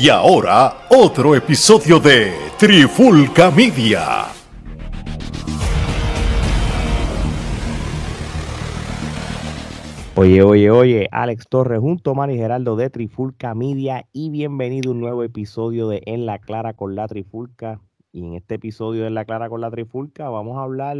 Y ahora, otro episodio de Trifulca Media. Oye, oye, oye, Alex Torres junto a Mari Geraldo de Trifulca Media y bienvenido a un nuevo episodio de En la Clara con la Trifulca. Y en este episodio de En la Clara con la Trifulca vamos a hablar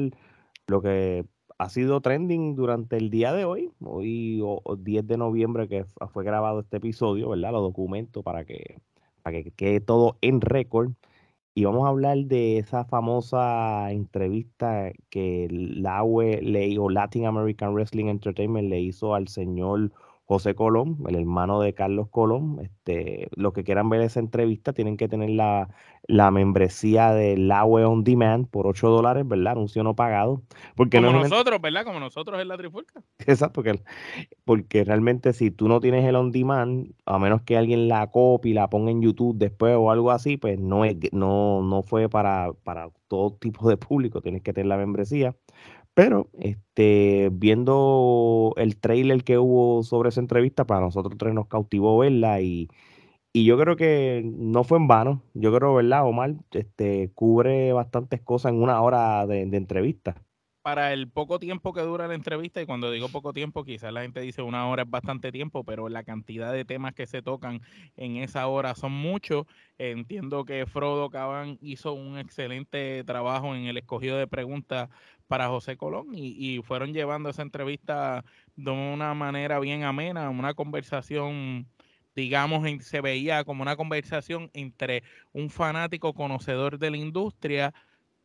lo que ha sido trending durante el día de hoy, hoy 10 de noviembre que fue grabado este episodio, ¿verdad? Los documentos para que, para que quede todo en récord. Y vamos a hablar de esa famosa entrevista que la UE le, o Latin American Wrestling Entertainment le hizo al señor José Colón, el hermano de Carlos Colón. Este, los que quieran ver esa entrevista tienen que tener la, la membresía del AWE On Demand por 8 dólares, ¿verdad? Anuncio no pagado. Porque Como nosotros, ¿verdad? Como nosotros en la Trifulca. Exacto, porque, porque realmente si tú no tienes el On Demand, a menos que alguien la copie y la ponga en YouTube después o algo así, pues no, es, no, no fue para, para todo tipo de público, tienes que tener la membresía. Pero este, viendo el trailer que hubo sobre esa entrevista, para nosotros tres nos cautivó verla y, y yo creo que no fue en vano. Yo creo, ¿verdad, Omar? Este, cubre bastantes cosas en una hora de, de entrevista para el poco tiempo que dura la entrevista, y cuando digo poco tiempo, quizás la gente dice una hora es bastante tiempo, pero la cantidad de temas que se tocan en esa hora son muchos. Entiendo que Frodo Caban hizo un excelente trabajo en el escogido de preguntas para José Colón y, y fueron llevando esa entrevista de una manera bien amena, una conversación digamos, se veía como una conversación entre un fanático conocedor de la industria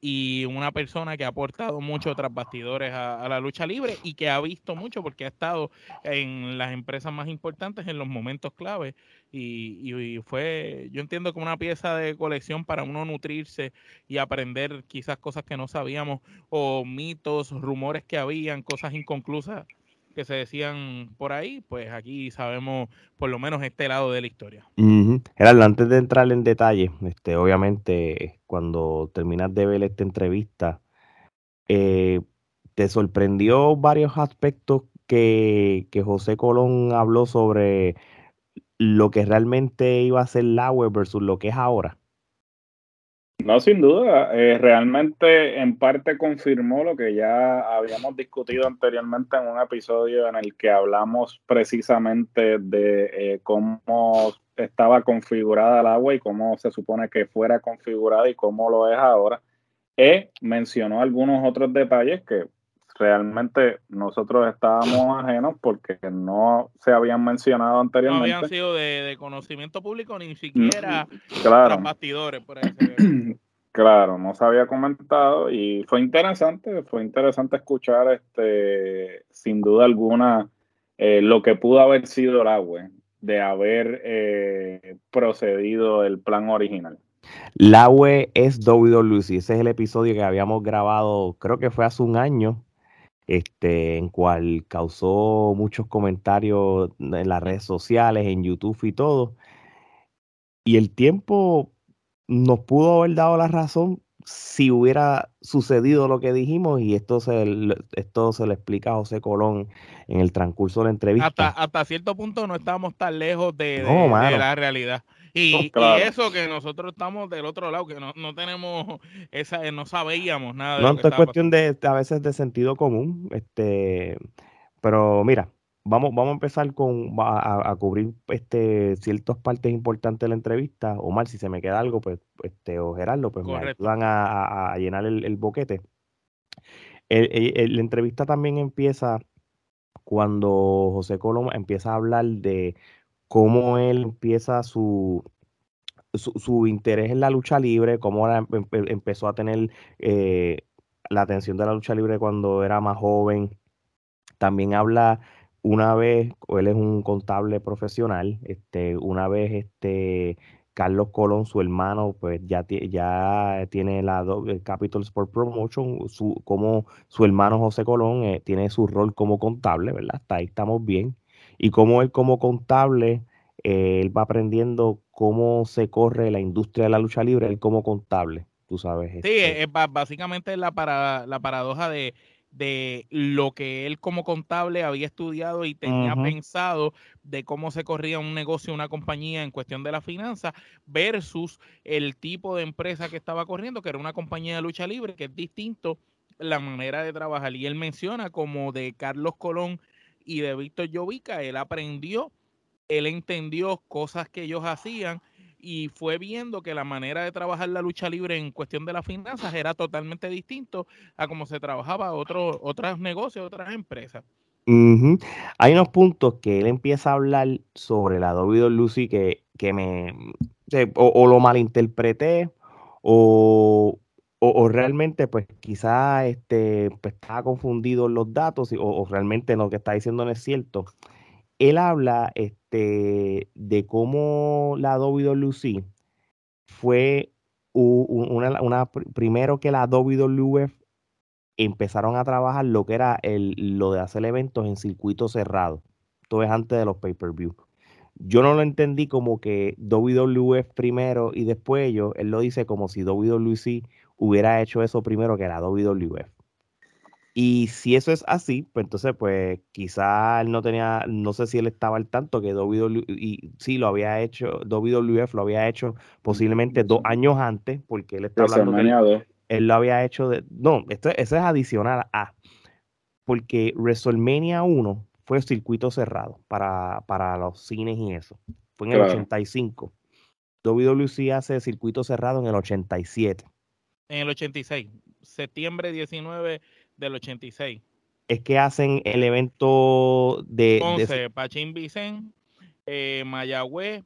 y una persona que ha aportado mucho tras bastidores a, la lucha libre y que ha visto mucho porque ha estado en las empresas más importantes en los momentos clave. Y, fue, yo entiendo como una pieza de colección para uno nutrirse y aprender quizás cosas que no sabíamos o mitos, rumores que habían, cosas inconclusas que se decían por ahí, pues aquí sabemos por lo menos este lado de la historia. Gerardo, antes de entrar en detalle, este, obviamente cuando terminas de ver esta entrevista, eh, ¿te sorprendió varios aspectos que, que, José Colón habló sobre lo que realmente iba a ser la web versus lo que es ahora? No, sin duda. Eh, realmente en parte confirmó lo que ya habíamos discutido anteriormente en un episodio en el que hablamos precisamente de eh, cómo estaba configurada el agua y cómo se supone que fuera configurada y cómo lo es ahora. E mencionó algunos otros detalles que realmente nosotros estábamos ajenos porque no se habían mencionado anteriormente. No habían sido de, conocimiento público ni siquiera claro. bastidores. Por claro, no se había comentado y fue interesante, fue interesante escuchar este, sin duda alguna eh, lo que pudo haber sido el agua de haber eh, procedido el plan original. La UE es WWE, ese es el episodio que habíamos grabado, creo que fue hace un año, este, en cual causó muchos comentarios en las redes sociales, en YouTube y todo. Y el tiempo nos pudo haber dado la razón si hubiera sucedido lo que dijimos y esto se, esto se le explica a José Colón en el transcurso de la entrevista. Hasta, hasta cierto punto no estábamos tan lejos de, de la realidad. Y, eso que nosotros estamos del otro lado, que no, no tenemos esa, no sabíamos nada. De no, es cuestión de, a veces de sentido común. Este, pero mira, vamos, vamos a empezar con a, cubrir este ciertas partes importantes de la entrevista. Omar, si se me queda algo, pues, este, o Gerardo, pues me ayudan a, llenar el, boquete. la entrevista también empieza cuando José Coloma empieza a hablar de cómo él empieza su, su, interés en la lucha libre, cómo empezó a tener eh, la atención de la lucha libre cuando era más joven. También habla una vez, él es un contable profesional, este, una vez este Carlos Colón, su hermano, pues ya, ya tiene la Capital Sport Promotion, su, como su hermano José Colón eh, tiene su rol como contable, ¿verdad? Hasta ahí estamos bien y cómo él como contable, eh, él va aprendiendo cómo se corre la industria de la lucha libre, él como contable, tú sabes. Sí, este es, básicamente la, para, la paradoja de de lo que él como contable había estudiado y tenía pensado de cómo se corría un negocio, una compañía en cuestión de la finanza versus el tipo de empresa que estaba corriendo, que era una compañía de lucha libre, que es distinto la manera de trabajar. Y él menciona como de Carlos Colón y de Víctor Llovica, él aprendió, él entendió cosas que ellos hacían y fue viendo que la manera de trabajar la lucha libre en cuestión de las finanzas era totalmente distinto a cómo se trabajaba otro, otros negocios, otras empresas. Hay unos puntos que él empieza a hablar sobre la Lucy que, que me o, lo malinterpreté o, o, realmente pues quizá este, pues, estaba confundido en los datos o, realmente lo que está diciendo no es cierto. Él habla este, de, cómo la WWE fue una, primero que la WWE empezaron a trabajar lo que era el, lo de hacer eventos en circuito cerrado. Todo es antes de los pay-per-view. Yo no lo entendí como que WWF primero y después ellos, él lo dice como si WWC hubiera hecho eso primero que la WWF. Y si eso es así, pues entonces, pues quizá él no tenía, no sé si él estaba al tanto que WWE, y sí lo había hecho, WWF lo había hecho posiblemente dos años antes, porque él está hablando de, él lo había hecho de, no, esto, eso es adicional a, porque WrestleMania 1 fue circuito cerrado para, para los cines y eso, fue en el 85. WWC hace circuito cerrado en el 87. En el 86, septiembre 19 del 86. Es que hacen el evento de... Ponce, Pachín Vicen, eh, Mayagüez,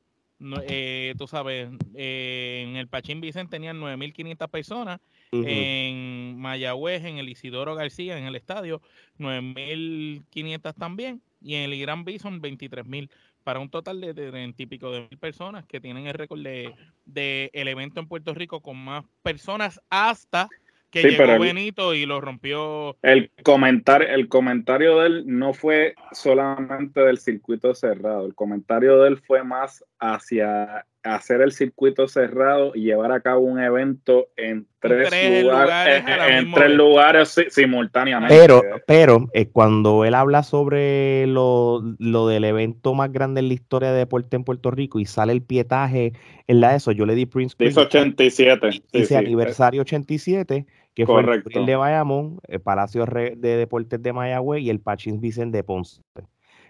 eh, tú sabes, eh, en el Pachín Vicen tenían 9.500 personas, en Mayagüez, en el Isidoro García, en el estadio, 9.500 también, y en el Irán Bison, 23.000 para un total de, de, típico de mil personas que tienen el récord de, de, el evento en Puerto Rico con más personas hasta que llegó Benito y lo rompió. El comentario, el comentario de él no fue solamente del circuito cerrado, el comentario de él fue más hacia hacer el circuito cerrado y llevar a cabo un evento en tres, lugares, en, tres lugares simultáneamente. Pero, pero eh, cuando él habla sobre lo, lo, del evento más grande en la historia de deporte en Puerto Rico y sale el pietaje en la eso, yo le di Prince. Dice 87. Dice aniversario 87 que fue el de Bayamón, el Palacio de Deportes de Mayagüez y el Pachín Vicente de Ponce.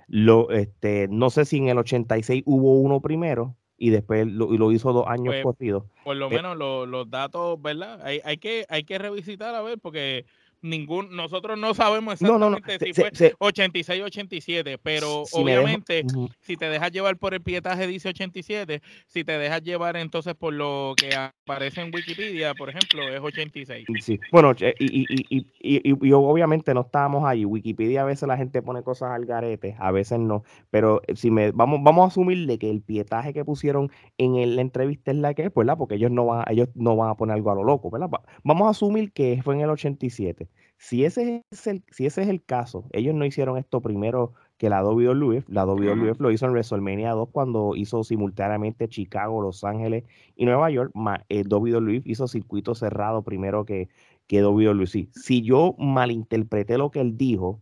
Lo, este, no sé si en el 86 hubo uno primero y después lo, lo hizo dos años pues, corridos. Por lo eh menos los datos, ¿verdad? Hay, hay, que, hay que revisitar a ver porque ningún nosotros no sabemos exactamente si fue 86 87 pero obviamente si te dejas llevar por el pietaje dice 87 si te dejas llevar entonces por lo que aparece en Wikipedia por ejemplo es 86 sí. bueno y, y, y, y, obviamente no estábamos ahí. Wikipedia a veces la gente pone cosas al garete a veces no. Pero si me vamos vamos a asumirle que el pietaje que pusieron en la entrevista es la que es ¿verdad? porque ellos no van ellos no van a poner algo a lo loco ¿verdad? vamos a asumir que fue en el 87 si ese, es el, si ese es el caso, ellos no hicieron esto primero que la WWE. La WWE lo hizo en WrestleMania 2 cuando hizo simultáneamente Chicago, Los Ángeles y Nueva York. el eh, WWE hizo circuito cerrado primero que, que WWE. Si yo malinterpreté lo que él dijo,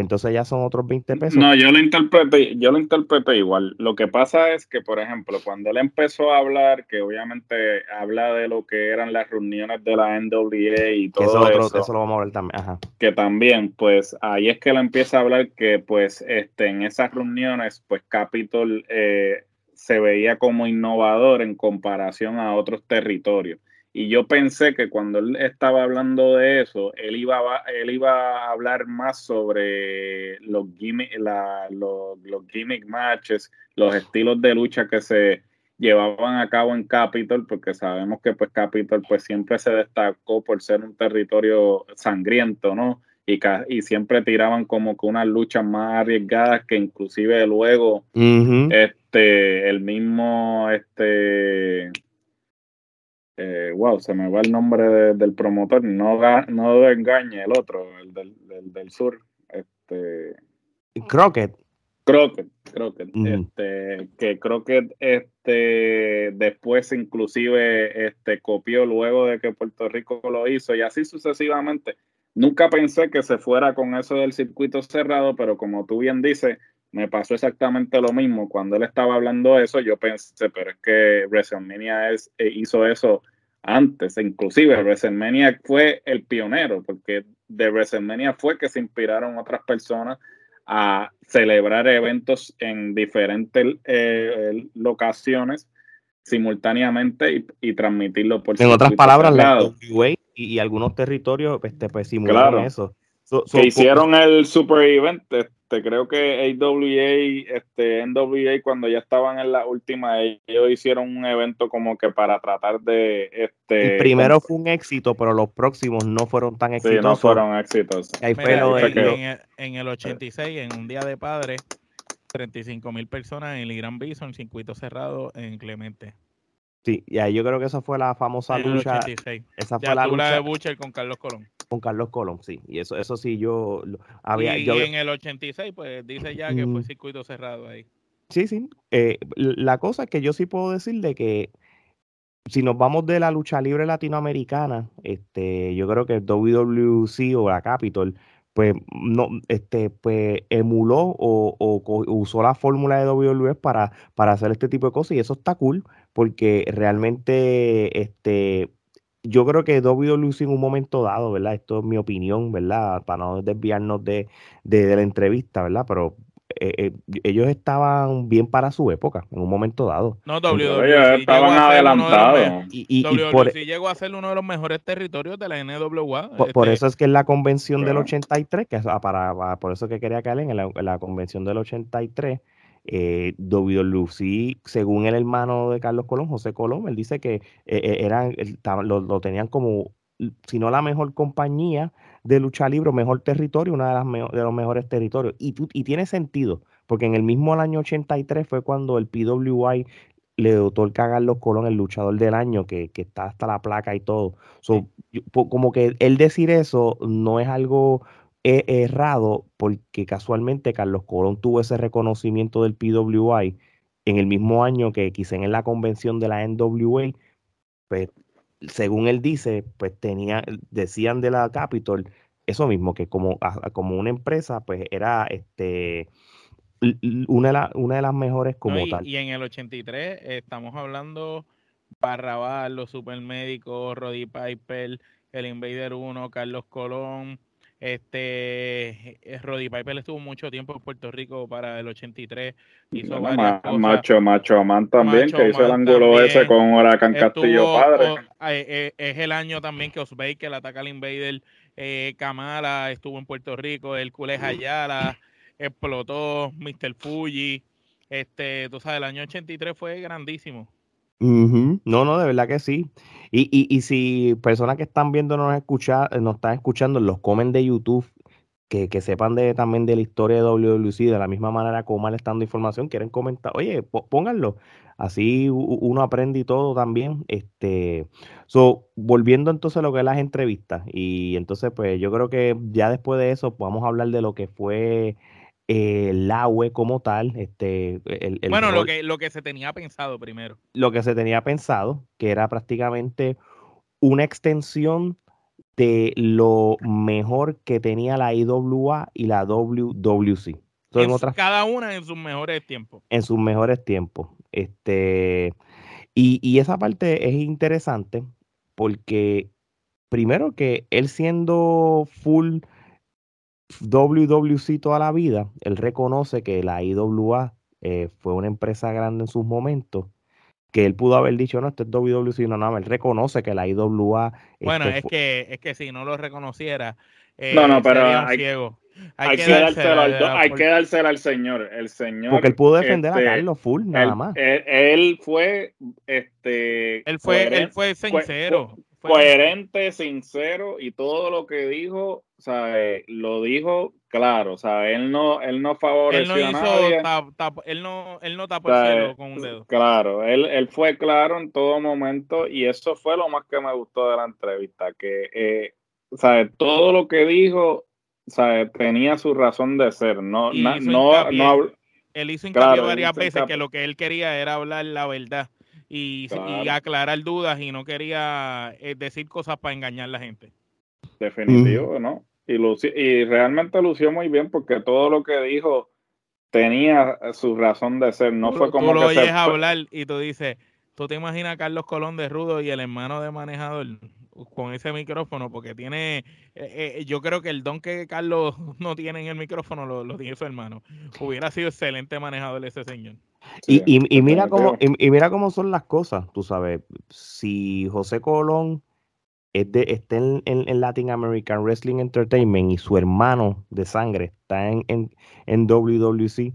entonces ya son otros 20 pesos. No, yo lo interpreté, yo lo interpreté igual. Lo que pasa es que, por ejemplo, cuando él empezó a hablar, que obviamente habla de lo que eran las reuniones de la NWA y todo eso, eso, lo vamos a ver también. Ajá. Que también, pues ahí es que él empieza a hablar que, pues, este, en esas reuniones, pues Capitol eh, se veía como innovador en comparación a otros territorios. Y yo pensé que cuando él estaba hablando de eso, él iba a, él iba a hablar más sobre los gimmick, los, gimmick matches, los estilos de lucha que se llevaban a cabo en Capitol, porque sabemos que pues Capitol pues siempre se destacó por ser un territorio sangriento, ¿no? Y, y siempre tiraban como que unas luchas más arriesgadas que inclusive luego este el mismo este eh, wow, se me va el nombre del promotor, no, no engañe el otro, el del, del, sur, este Crockett. Crockett, Crockett, este, que Crockett este, después inclusive este, copió luego de que Puerto Rico lo hizo y así sucesivamente. nunca pensé que se fuera con eso del circuito cerrado, pero como tú bien dices, me pasó exactamente lo mismo. Cuando él estaba hablando eso, yo pensé, pero es que WrestleMania es, eh, hizo eso antes, inclusive WrestleMania fue el pionero, porque de WrestleMania fue que se inspiraron otras personas a celebrar eventos en diferentes eh, locaciones simultáneamente y, transmitirlo por En otras palabras, la y, algunos territorios este, pues, eso. que hicieron el super event, este, creo que AWA, este, NWA, cuando ya estaban en la última, ellos hicieron un evento como que para tratar de... Este, el primero fue un éxito, pero los próximos no fueron tan exitosos. Sí, no fueron exitosos. en, el, en, el, 86, en un día de padre, 35 mil personas en el Gran Bison, circuito cerrado en Clemente. Sí, y ahí yo creo que esa fue la famosa lucha. Esa fue la lucha de Butcher con Carlos Colón. Con Carlos Colón, sí. Y eso, eso sí, yo había. Y, en el 86, pues dice ya que fue circuito cerrado ahí. Sí, sí. Eh, la cosa es que yo sí puedo decir de que si nos vamos de la lucha libre latinoamericana, este, yo creo que WWC o la Capitol pues no, este, pues emuló o, usó la fórmula de WWE para, para hacer este tipo de cosas y eso está cool porque realmente este, yo creo que WWE en un momento dado, ¿verdad? Esto es mi opinión, ¿verdad? Para no desviarnos de, de la entrevista, ¿verdad? Pero eh, eh, ellos estaban bien para su época, en un momento dado. No, WWE estaban adelantados. Y, y, e llegó a ser uno de los mejores territorios de la NWA. Por, este eso es que en la convención del 83, que para, por eso que quería caer en la, convención del 83, eh, WWE, según el hermano de Carlos Colón, José Colón, él dice que eh, eran, lo, lo, tenían como, si no la mejor compañía, de lucha libre, mejor territorio, uno de, las de los mejores territorios. Y, y tiene sentido, porque en el mismo año 83 fue cuando el PWI le otorga a Carlos Colón el luchador del año, que, está hasta la placa y todo. como que él decir eso no es algo e, errado, porque casualmente Carlos Colón tuvo ese reconocimiento del PWI en el mismo año que quizá en la convención de la NWA, pues según él dice, pues tenía, decían de la Capitol eso mismo, que como, como una empresa, pues era este una de, la, una de las mejores como y, tal. Y en el 83 estamos hablando Barrabás, los supermédicos, Roddy Piper, el Invader 1, Carlos Colón, este, eh, Roddy Piper estuvo mucho tiempo en Puerto Rico para el 83. Hizo cosas. Macho, Macho Man también, que hizo el ángulo ese con Huracán Castillo Padre. Eh, eh, es el año también que que le ataca al Invader. Kamala estuvo en Puerto Rico, el Cules Ayala explotó, Mr. Fuji. Este, tú sabes, el año 83 fue grandísimo. No, no, de verdad que sí. Y, y, y si personas que están viendo nos, escucha, nos están escuchando, los comen de YouTube, que, que sepan de, también de la historia de WWC, de la misma manera como mal estando información, quieren comentar, oye, pónganlo. Así uno aprende y todo también. Este, so, volviendo entonces a lo que es las entrevistas. Y entonces, pues yo creo que ya después de eso, podemos hablar de lo que fue el agua como tal, este, el, bueno, lo que, lo que se tenía pensado primero. Lo que se tenía pensado, que era prácticamente una extensión de lo mejor que tenía la IWA y la WWC. cada una en sus mejores tiempos. En sus mejores tiempos. Este, y, y esa parte es interesante porque primero que él siendo full WWC toda la vida, él reconoce que la IWA eh, fue una empresa grande en sus momentos, que él pudo haber dicho, no, esto es WWC, no, no, él reconoce que la IWA... Bueno, es, que, es que si no lo reconociera, eh, no, no, pero hay, Hay, que, dárselo al, al señor. El señor. Porque él pudo defender a este, Carlos Full, nada más. Él, fue, este. Él fue, él fue sincero coherente, sincero y todo lo que dijo, o sea, eh, lo dijo claro, o sea, él no, él no favoreció él no hizo, a nadie. él no, él no tapó el cielo con un dedo. Claro, él, él fue claro en todo momento y eso fue lo más que me gustó de la entrevista, que, eh, o sea, todo lo que dijo, o sea, tenía su razón de ser, no, no, no, él hizo hincapié varias veces que lo que él quería era hablar la verdad y, aclarar dudas y no quería eh, decir cosas para engañar a la gente. Definitivo, ¿no? Y, y realmente lució muy bien porque todo lo que dijo tenía su razón de ser. No fue como tú lo oyes hablar y tú dices, tú te imaginas a Carlos Colón de Rudo y el hermano de manejador con ese micrófono, porque tiene, eh, eh, yo creo que el don que Carlos no tiene en el micrófono lo, tiene su hermano. Hubiera sido excelente manejador ese señor. y, y, mira cómo, y, mira cómo son las cosas, tú sabes, si José Colón es de, está en, en, Latin American Wrestling Entertainment y su hermano de sangre está en, en, en WWC,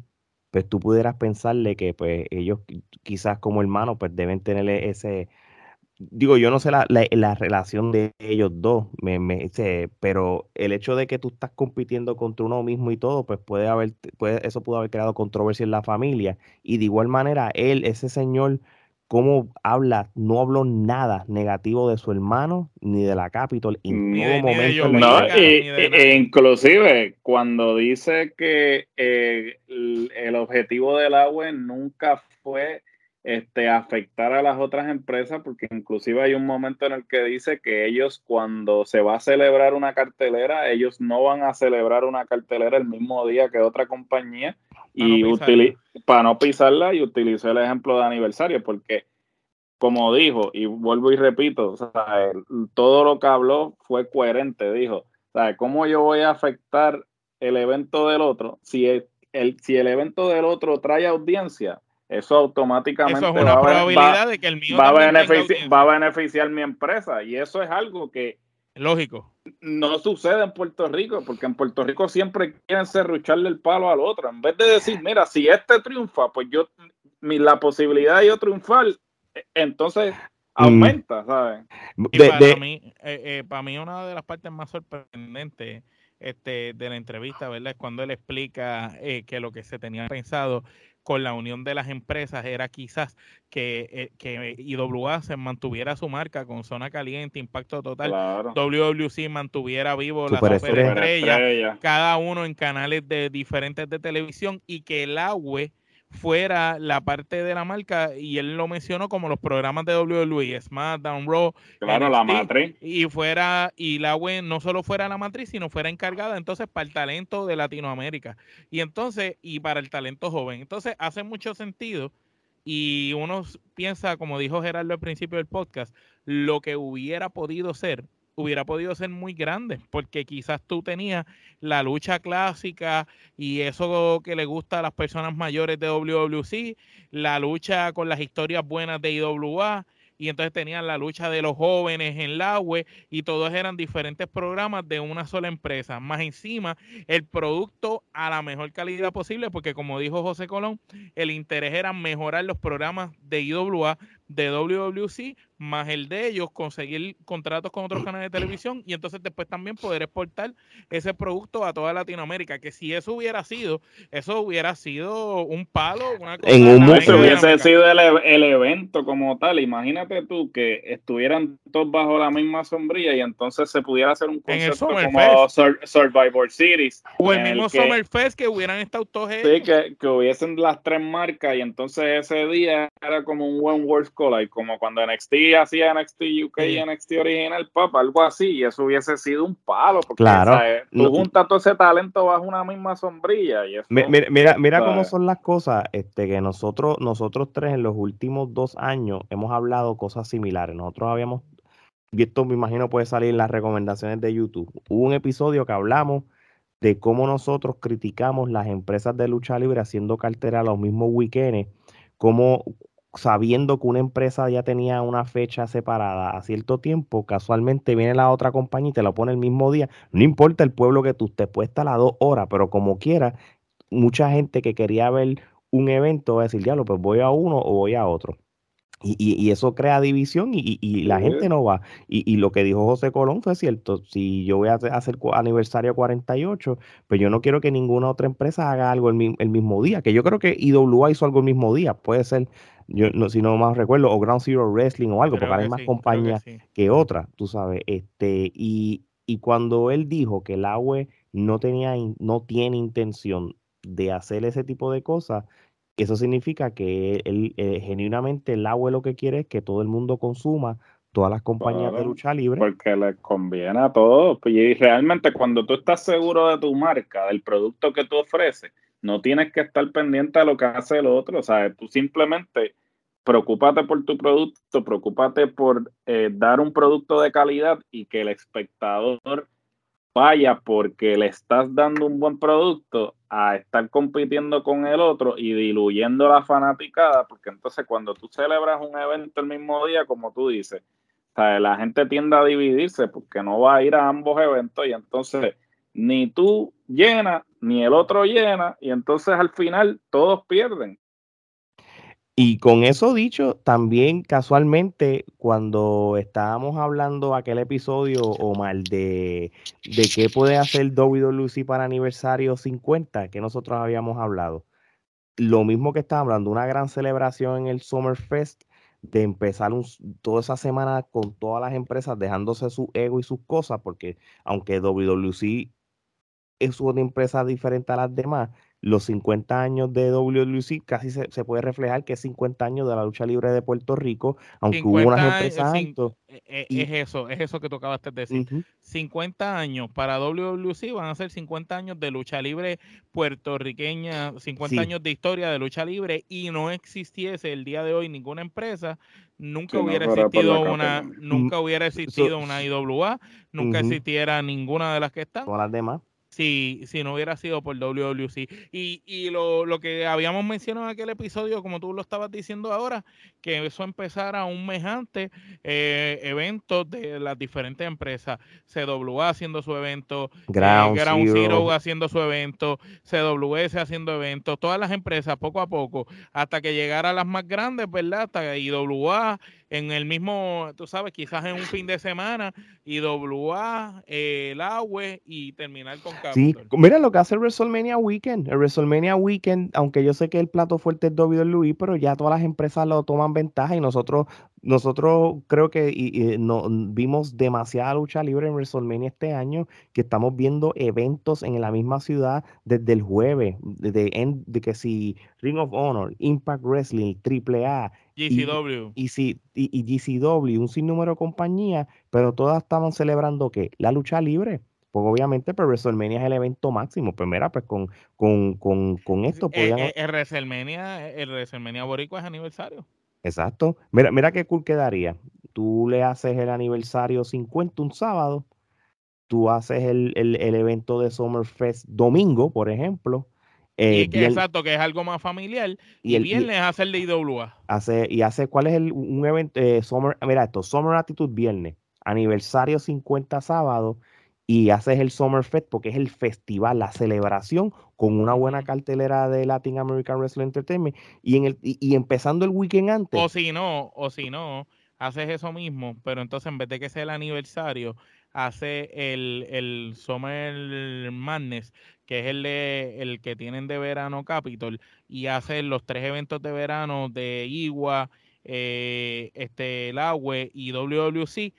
pues tú pudieras pensarle que pues ellos quizás como hermanos pues deben tener ese, digo, yo no sé la, la, relación de ellos dos, me, me, pero el hecho de que tú estás compitiendo contra uno mismo y todo, pues puede haber, puede, eso pudo haber creado controversia en la familia. Y de igual manera, él, ese señor, cómo habla, no habló nada negativo de su hermano ni de la Capitol en todo momento. no, y, inclusive cuando dice que eh, el, el, objetivo del agua nunca fue este, afectar a las otras empresas, porque inclusive hay un momento en el que dice que ellos cuando se va a celebrar una cartelera, ellos no van a celebrar una cartelera el mismo día que otra compañía y para no pisarla y utilizó el ejemplo de aniversario, porque como dijo, y vuelvo y repito, todo lo que habló fue coherente, dijo, ¿cómo yo voy a afectar el evento del otro si el, si el evento del otro trae audiencia? eso automáticamente va, probabilidad de que el mío va, a beneficiar, va a beneficiar mi empresa y eso es algo que lógico no sucede en Puerto Rico porque en Puerto Rico siempre quieren serrucharle el palo al otro en vez de decir mira si este triunfa pues yo mi, la posibilidad de yo triunfar e, entonces mm. aumenta ¿sabes? para mí eh, eh, para mí una de las partes más sorprendentes este, de la entrevista, ¿verdad? Es cuando él explica eh, que lo que se tenía pensado con la unión de las empresas era quizás que, eh, que IWA se mantuviera su marca con zona caliente, impacto total, WWC mantuviera vivo la superestrella, cada uno en canales de diferentes de televisión y que el agua fuera la parte de la marca y él lo mencionó como los programas de WWE, SmackDown, Raw, claro, la matriz y fuera y la web no solo fuera la matriz, sino fuera encargada entonces para el talento de Latinoamérica y entonces y para el talento joven. Entonces hace mucho sentido y uno piensa, como dijo Gerardo al principio del podcast, lo que hubiera podido ser hubiera podido ser muy grande, porque quizás tú tenías la lucha clásica y eso que le gusta a las personas mayores de WWC, la lucha con las historias buenas de IWA, y entonces tenían la lucha de los jóvenes en la web y todos eran diferentes programas de una sola empresa. Más encima, el producto a la mejor calidad posible, porque como dijo José Colón, el interés era mejorar los programas de IWA, de WWC, más el de ellos, conseguir contratos con otros canales de televisión y entonces después también poder exportar ese producto a toda Latinoamérica. Que si eso hubiera sido, eso hubiera sido un palo, una cosa En un mundo hubiese sido el, evento como tal. Imagínate tú que estuvieran todos bajo la misma sombrilla y entonces se pudiera hacer un concepto como Survivor Series. O el mismo Summer Fest que hubieran estado todos Sí, que, que, hubiesen las tres marcas y entonces ese día era como un One World Collide, como cuando NXT hacía NXT UK y NXT original, pop, algo así, y eso hubiese sido un palo, porque claro. tú juntas todo ese talento bajo una misma sombrilla. Y eso, mira, mira, cómo son las cosas, este, que nosotros, nosotros tres en los últimos dos años hemos hablado cosas similares. Nosotros habíamos, y esto me imagino puede salir en las recomendaciones de YouTube. Hubo un episodio que hablamos de cómo nosotros criticamos las empresas de lucha libre haciendo cartera a los mismos weekends, cómo sabiendo que una empresa ya tenía una fecha separada a cierto tiempo, casualmente viene la otra compañía y te la pone el mismo día. No importa el pueblo que tú te puede estar a las dos horas, pero como quiera, mucha gente que quería ver un evento va a decir, diablo, pues voy a uno o voy a otro. Y, y, eso crea división y, y la gente no va. Y, lo que dijo José Colón fue cierto. Si yo voy a hacer aniversario 48, pues yo no quiero que ninguna otra empresa haga algo el, el mismo día. Que yo creo que IWA hizo algo el mismo día. Puede ser yo no, si no más recuerdo, o Ground Zero Wrestling o algo, porque hay más compañías que, otras, tú sabes. Este, y, y cuando él dijo que el agua no tenía, no tiene intención de hacer ese tipo de cosas, eso significa que él, eh, genuinamente el agua lo que quiere es que todo el mundo consuma todas las compañías de lucha libre. Porque les conviene a todos. Pues, y realmente cuando tú estás seguro de tu marca, del producto que tú ofreces, no tienes que estar pendiente a lo que hace el otro. O sea, tú simplemente preocúpate por tu producto, preocúpate por eh, dar un producto de calidad y que el espectador vaya porque le estás dando un buen producto a estar compitiendo con el otro y diluyendo la fanaticada, porque entonces cuando tú celebras un evento el mismo día, como tú dices, la gente tiende a dividirse porque no va a ir a ambos eventos y entonces ni tú llenas ni el otro llena y entonces al final todos pierden. Y con eso dicho, también casualmente, cuando estábamos hablando aquel episodio, Omar, de, de qué puede hacer WWC para aniversario 50, que nosotros habíamos hablado, lo mismo que estaba hablando, una gran celebración en el Summerfest, de empezar toda esa semana con todas las empresas dejándose su ego y sus cosas, porque aunque WWC es una empresa diferente a las demás, los 50 años de WLC casi se, puede reflejar que es 50 años de la lucha libre de Puerto Rico, aunque hubo unas empresas e, e, es eso, es eso que tú acabaste de decir. 50 años para WWC van a ser 50 años de lucha libre puertorriqueña, 50 años de historia de lucha libre y no existiese el día de hoy ninguna empresa, nunca hubiera existido una, nunca hubiera existido una IWA, nunca existiera ninguna de las que están. Todas las demás si, si no hubiera sido por WWC. Y, y lo, lo, que habíamos mencionado en aquel episodio, como tú lo estabas diciendo ahora, que eso empezara un mes antes, eh, eventos de las diferentes empresas, CWA haciendo su evento, eh, Ground, Zero. haciendo su evento, CWS haciendo eventos, todas las empresas poco a poco, hasta que llegara a las más grandes, ¿verdad? Hasta IWA, en el mismo, tú sabes, quizás en un fin de semana, IWA, eh, el agua y terminar con Sí, mira lo que hace el WrestleMania Weekend. El WrestleMania Weekend, aunque yo sé que el plato fuerte es WWE, pero ya todas las empresas lo toman ventaja y nosotros, nosotros creo que no, vimos demasiada lucha libre en WrestleMania este año, que estamos viendo eventos en la misma ciudad desde el jueves, de, de que si Ring of Honor, Impact Wrestling, AAA, GCW. Y, y, GCW, un sinnúmero de compañías, pero todas estaban celebrando que la lucha libre. Porque obviamente pues WrestleMania es el evento máximo. Pues mira, pues con, con, con, con esto eh, podían... Eh, el, WrestleMania, el WrestleMania Boricua es aniversario. Exacto. Mira, mira qué cool quedaría. Tú le haces el aniversario 50 un sábado, tú haces el, el, el evento de Summerfest domingo, por ejemplo, eh, que, exacto, que es algo más familiar. Y, el viernes hace el de IWA. Hace, y hace, ¿cuál es el, un evento? Eh, summer, mira esto, Summer Attitude viernes, aniversario 50 sábado, y haces el Summer Fest porque es el festival, la celebración con una buena cartelera de Latin American Wrestling Entertainment y, en el, y, empezando el weekend antes. O si no, o si no, haces eso mismo, pero entonces en vez de que sea el aniversario, hace el, el Summer Madness, que es el, el que tienen de verano Capitol, y hace los tres eventos de verano de Igua, eh, este, el AWE y WWC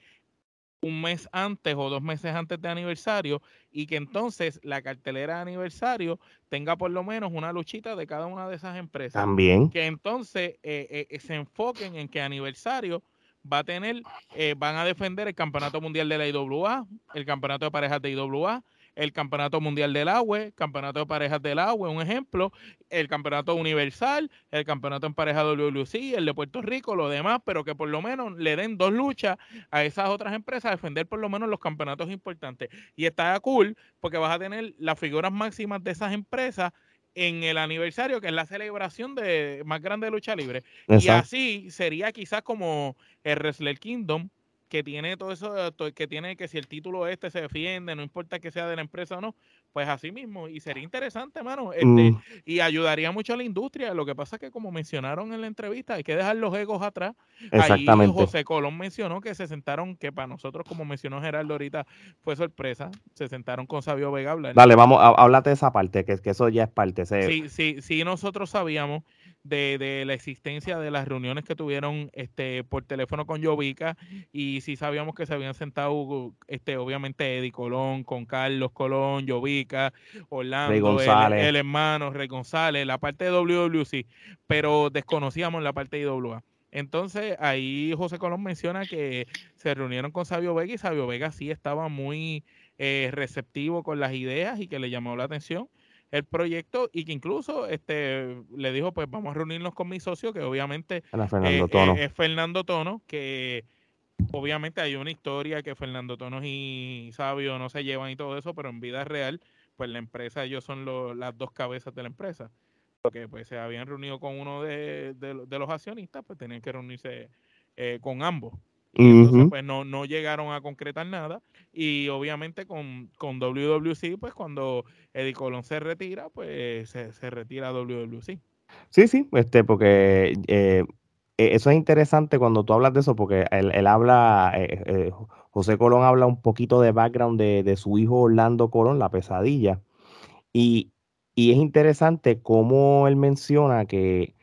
un mes antes o dos meses antes de aniversario y que entonces la cartelera de aniversario tenga por lo menos una luchita de cada una de esas empresas. También. Que entonces eh, eh, se enfoquen en que aniversario va a tener, van a defender el campeonato mundial de la IWA, el campeonato de parejas de IWA, el campeonato mundial del agua, campeonato de parejas del agua, un ejemplo, el campeonato universal, el campeonato en pareja WLC, el de Puerto Rico, lo demás, pero que por lo menos le den dos luchas a esas otras empresas a defender por lo menos los campeonatos importantes. Y está cool porque vas a tener las figuras máximas de esas empresas en el aniversario, que es la celebración de más grande de lucha libre. Y así sería quizás como el Wrestler Kingdom, que tiene todo eso, que tiene que si el título este se defiende, no importa que sea de la empresa o no, pues así mismo. Y sería interesante, mano. Este, mm. Y ayudaría mucho a la industria. Lo que pasa es que, como mencionaron en la entrevista, hay que dejar los egos atrás. Exactamente. Ahí José Colón mencionó que se sentaron, que para nosotros, como mencionó Gerardo ahorita, fue sorpresa. Se sentaron con Sabio Vega a hablar. Dale, vamos, háblate de esa parte, que, que eso ya es parte. Sí, sí, sí, nosotros sabíamos de, de, la existencia de las reuniones que tuvieron este por teléfono con Jovica y sí sabíamos que se habían sentado este obviamente Eddie Colón con Carlos Colón, Jovica, Orlando, el, el, hermano Rey González, la parte de WWC, pero desconocíamos la parte de IWA. Entonces ahí José Colón menciona que se reunieron con Sabio Vega y Sabio Vega sí estaba muy eh, receptivo con las ideas y que le llamó la atención el proyecto y que incluso este le dijo pues vamos a reunirnos con mi socio que obviamente Fernando Tono. es Fernando Tono que obviamente hay una historia que Fernando Tonos y Sabio no se llevan y todo eso, pero en vida real, pues la empresa, ellos son las dos cabezas de la empresa. Porque pues se habían reunido con uno de, los accionistas, pues tenían que reunirse eh, con ambos. Y entonces, pues no, no llegaron a concretar nada. Y obviamente con, con WWC, pues cuando Eddie Colón se retira, pues se, se retira WWC. Sí, sí, este, porque eh, e, eso es interesante cuando tú hablas de eso, porque él, habla, eh, eh, José Colón habla un poquito de background de, su hijo Orlando Colón, la pesadilla. Y, y es interesante cómo él menciona que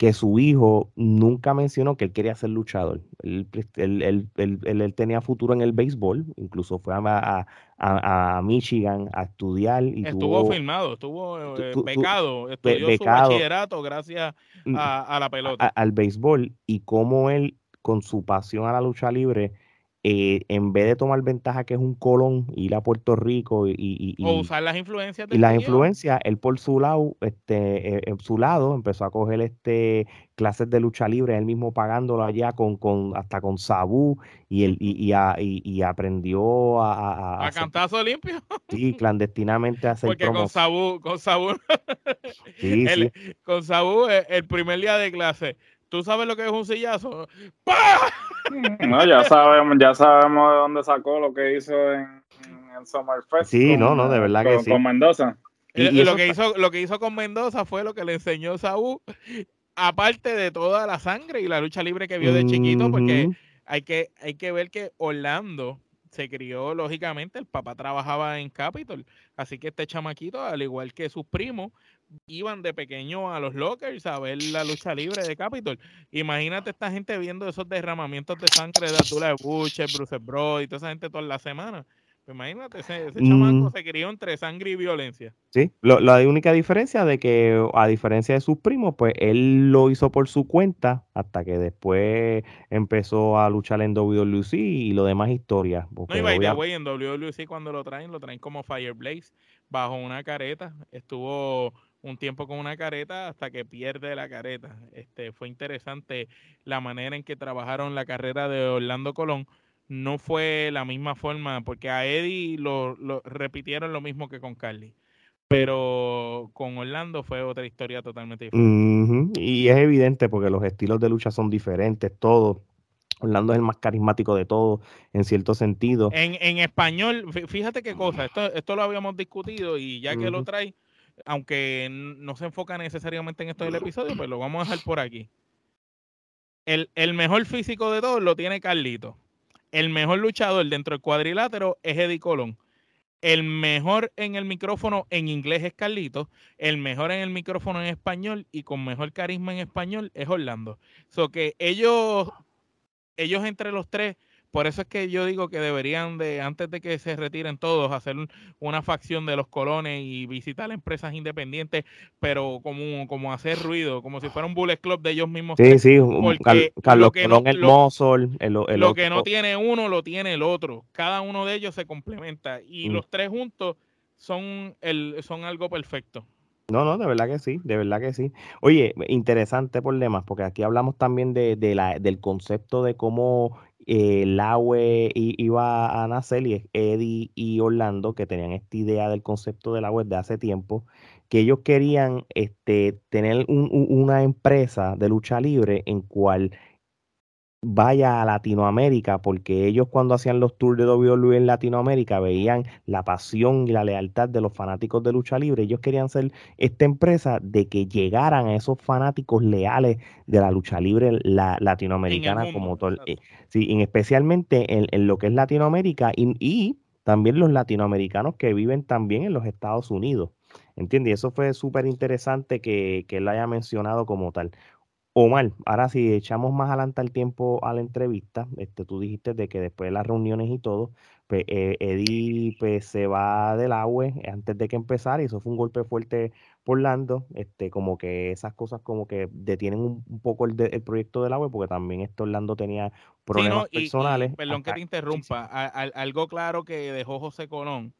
que su hijo nunca mencionó que él quería ser luchador. Él, él, tenía futuro en el béisbol, incluso fue a, a, Michigan a estudiar. Y estuvo filmado, estuvo eh, becado, estudió su bachillerato gracias mm, a, la pelota. al béisbol y cómo él, con su pasión a la lucha libre, eh, en vez de tomar ventaja que es un colón, ir a Puerto Rico y, o usar las influencias y las influencias, él por su lado, este, eh, en su lado empezó a coger este clases de lucha libre, él mismo pagándolo allá con, con hasta con Sabu y él y, y, aprendió a, a, cantazo limpio. Sí, clandestinamente a hacer Porque con Sabu, con Sabu, con Sabu el primer día de clase ¿Tú sabes lo que es un sillazo? No, ya sabemos, ya sabemos de dónde sacó lo que hizo en, en Summerfest. Sí, no, no, de verdad que sí. Con Mendoza. Y, lo, que hizo, lo que hizo con Mendoza fue lo que le enseñó Saúl, aparte de toda la sangre y la lucha libre que vio de chiquito, porque hay que, hay que ver que Orlando se crió, lógicamente, el papá trabajaba en Capitol, así que este chamaquito, al igual que sus primos, iban de pequeño a los lockers a ver la lucha libre de Capitol. Imagínate esta gente viendo esos derramamientos de sangre de Abdullah Butcher, Bruce Bro y toda esa gente toda la semana. Pues imagínate, ese, ese chamaco mm. se crió entre sangre y violencia. Sí, la única diferencia de que, a diferencia de sus primos, pues él lo hizo por su cuenta hasta que después empezó a luchar en WWC y lo demás historia. No, y by the en WWC cuando lo traen, lo traen como Fireblaze bajo una careta. Estuvo un tiempo con una careta hasta que pierde la careta. Este, fue interesante la manera en que trabajaron la carrera de Orlando Colón. No fue la misma forma, porque a Eddie lo, repitieron lo mismo que con Carly. Pero con Orlando fue otra historia totalmente diferente. Y es evidente porque los estilos de lucha son diferentes, todos. Orlando es el más carismático de todos, en cierto sentido. En, en español, fíjate qué cosa, esto, esto lo habíamos discutido y ya que lo trae, aunque no se enfoca necesariamente en esto del episodio, pues lo vamos a dejar por aquí. El, mejor físico de todos lo tiene Carlito. El mejor luchador dentro del cuadrilátero es Eddie Colón. El mejor en el micrófono en inglés es Carlito. El mejor en el micrófono en español y con mejor carisma en español es Orlando. So que ellos, ellos entre los tres por eso es que yo digo que deberían de, antes de que se retiren todos, hacer una facción de los colones y visitar empresas independientes, pero como, como hacer ruido, como si fuera un bullet club de ellos mismos. Sí, sí, Carlos Colón, el mozo, el, lo que no tiene uno, lo tiene el otro. Cada uno de ellos se complementa y mm. los tres juntos son, el, son algo perfecto. No, no, de verdad que sí, de verdad que sí. Oye, interesante por demás, porque aquí hablamos también de, de la, del concepto de cómo eh, Laue iba a nacer y Eddie y Orlando que tenían esta idea del concepto de la web de hace tiempo, que ellos querían este, tener una empresa de lucha libre en cual vaya a Latinoamérica, porque ellos cuando hacían los tours de WWE en Latinoamérica veían la pasión y la lealtad de los fanáticos de lucha libre. Ellos querían ser esta empresa de que llegaran a esos fanáticos leales de la lucha libre la, latinoamericana como todo. Sí, especialmente en, lo que es Latinoamérica y, también los latinoamericanos que viven también en los Estados Unidos. ¿Entiendes? Eso fue súper interesante que, que él lo haya mencionado como tal. Omar, ahora si echamos más adelante el tiempo a la entrevista, este, tú dijiste de que después de las reuniones y todo, pues eh, Eddie pues, se va del agua antes de que empezara y eso fue un golpe fuerte por Lando, este, como que esas cosas como que detienen un, poco el, el, proyecto del agua, porque también esto Orlando tenía problemas personales. perdón que te interrumpa, algo claro que dejó José Colón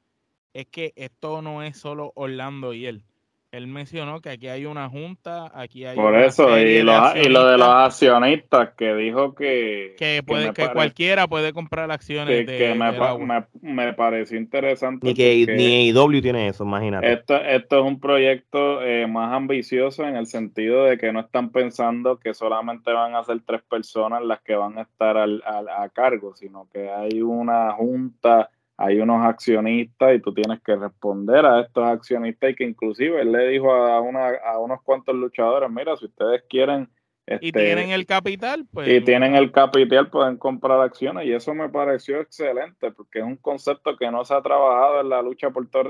es que esto no es solo Orlando y él él mencionó que aquí hay una junta, aquí hay Por eso, y, lo, y lo de los accionistas, que dijo que... Que, puede, que, cualquiera puede comprar acciones de, que me, me, pareció interesante. Ni que ni IW tiene eso, imagínate. Esto, esto es un proyecto eh, más ambicioso en el sentido de que no están pensando que solamente van a ser tres personas las que van a estar al, al, a cargo, sino que hay una junta hay unos accionistas y tú tienes que responder a estos accionistas y que inclusive él le dijo a, una, a unos cuantos luchadores, mira, si ustedes quieren... Este, y tienen el capital, pues... Y tienen el capital, pueden comprar acciones y eso me pareció excelente porque es un concepto que no se ha trabajado en la lucha,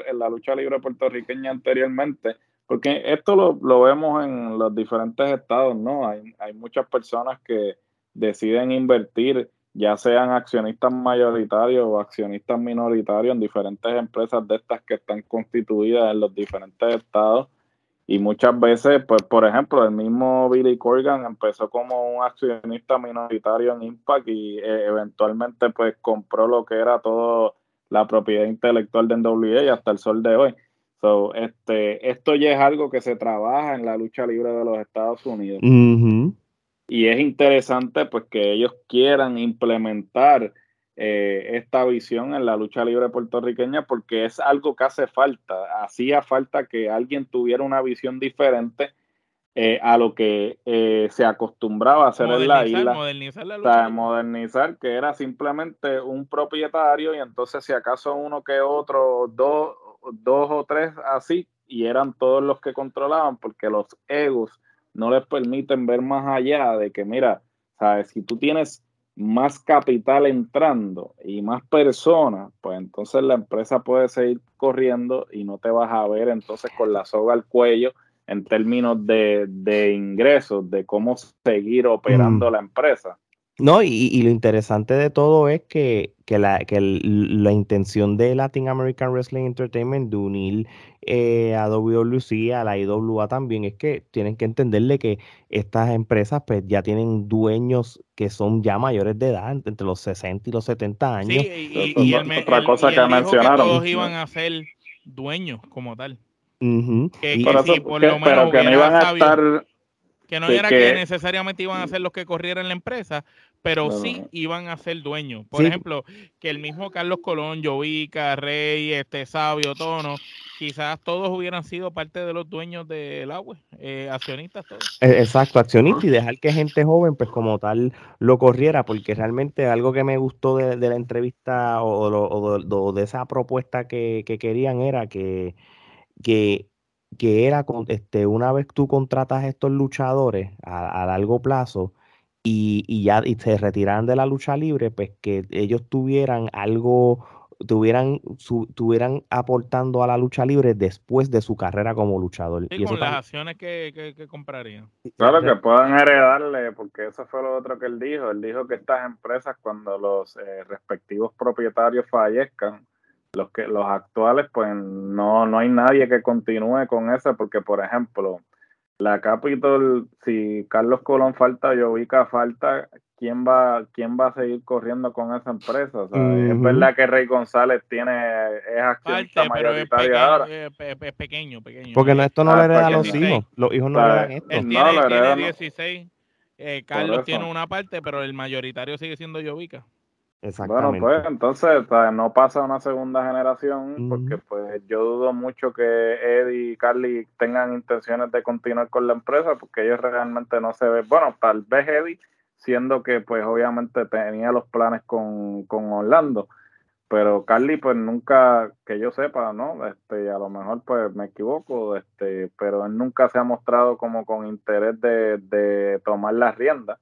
en la lucha libre puertorriqueña anteriormente, porque esto lo, lo vemos en los diferentes estados, ¿no? Hay, hay muchas personas que deciden invertir ya sean accionistas mayoritarios o accionistas minoritarios en diferentes empresas de estas que están constituidas en los diferentes estados. Y muchas veces, pues, por ejemplo, el mismo Billy Corgan empezó como un accionista minoritario en Impact y eh, eventualmente, pues, compró lo que era todo la propiedad intelectual de NWA y hasta el sol de hoy. So, este, esto ya es algo que se trabaja en la lucha libre de los Estados Unidos. Y es interesante pues que ellos quieran implementar eh, esta visión en la lucha libre puertorriqueña porque es algo que hace falta. Hacía falta que alguien tuviera una visión diferente eh, a lo que eh, se acostumbraba a hacer en la isla. Modernizar la lucha. modernizar, que era simplemente un propietario y entonces si acaso uno que otro, dos, dos o tres así, y eran todos los que controlaban porque los egos no les permiten ver más allá de que, mira, sabes, si tú tienes más capital entrando y más personas, pues entonces la empresa puede seguir corriendo y no te vas a ver entonces con la soga al cuello en términos de, de ingresos, de cómo seguir operando mm. la empresa. No, y, lo interesante de todo es que, la, la intención de Latin American Wrestling Entertainment de unir eh, a WWC, a la IWA también, es que tienen que entenderle que estas empresas pues ya tienen dueños que son ya mayores de edad, entre los 60 y los 70 años. Sí, y, otra cosa que mencionaron. todos iban a ser dueños como tal. que, pero que no iban a estar que no era que, necesariamente iban a ser los que corrieran la empresa, pero sí iban a ser dueños. Por ejemplo, que el mismo Carlos Colón, Jovica, Rey, este Sabio, Tono, quizás todos hubieran sido parte de los dueños del agua, eh, accionistas todos. E, exacto, accionistas y dejar que gente joven, pues como tal, lo corriera, porque realmente algo que me gustó de, la entrevista o, de esa propuesta que, querían era que, que que era con, este, una vez tú contratas a estos luchadores a, largo plazo y, y, ya y se retiraran de la lucha libre, pues que ellos tuvieran algo, tuvieran, su, tuvieran aportando a la lucha libre después de su carrera como luchador. y con las acciones que, que, comprarían. Claro, que puedan heredarle, porque eso fue lo otro que él dijo. Él dijo que estas empresas, cuando los eh, respectivos propietarios fallezcan, los que los actuales pues no, no hay nadie que continúe con eso porque por ejemplo la Capitol si Carlos Colón falta Jovica falta quién va quién va a seguir corriendo con esa empresa es verdad que Rey González tiene es accionista mayoritaria ahora. es, pequeño pequeño. Porque esto no ah, le hereda a los hijos los hijos no le heredan esto. él tiene, tiene 16 eh, Carlos tiene una parte pero el mayoritario sigue siendo Jovica bueno, pues entonces no pasa una segunda generación porque pues yo dudo mucho que Eddie y Carly tengan intenciones de continuar con la empresa porque ellos realmente no se ven, bueno, tal vez Eddie, siendo que pues obviamente tenía los planes con, con Orlando, pero Carly pues nunca, que yo sepa, ¿no? Este, a lo mejor pues me equivoco, este, pero él nunca se ha mostrado como con interés de, de tomar las riendas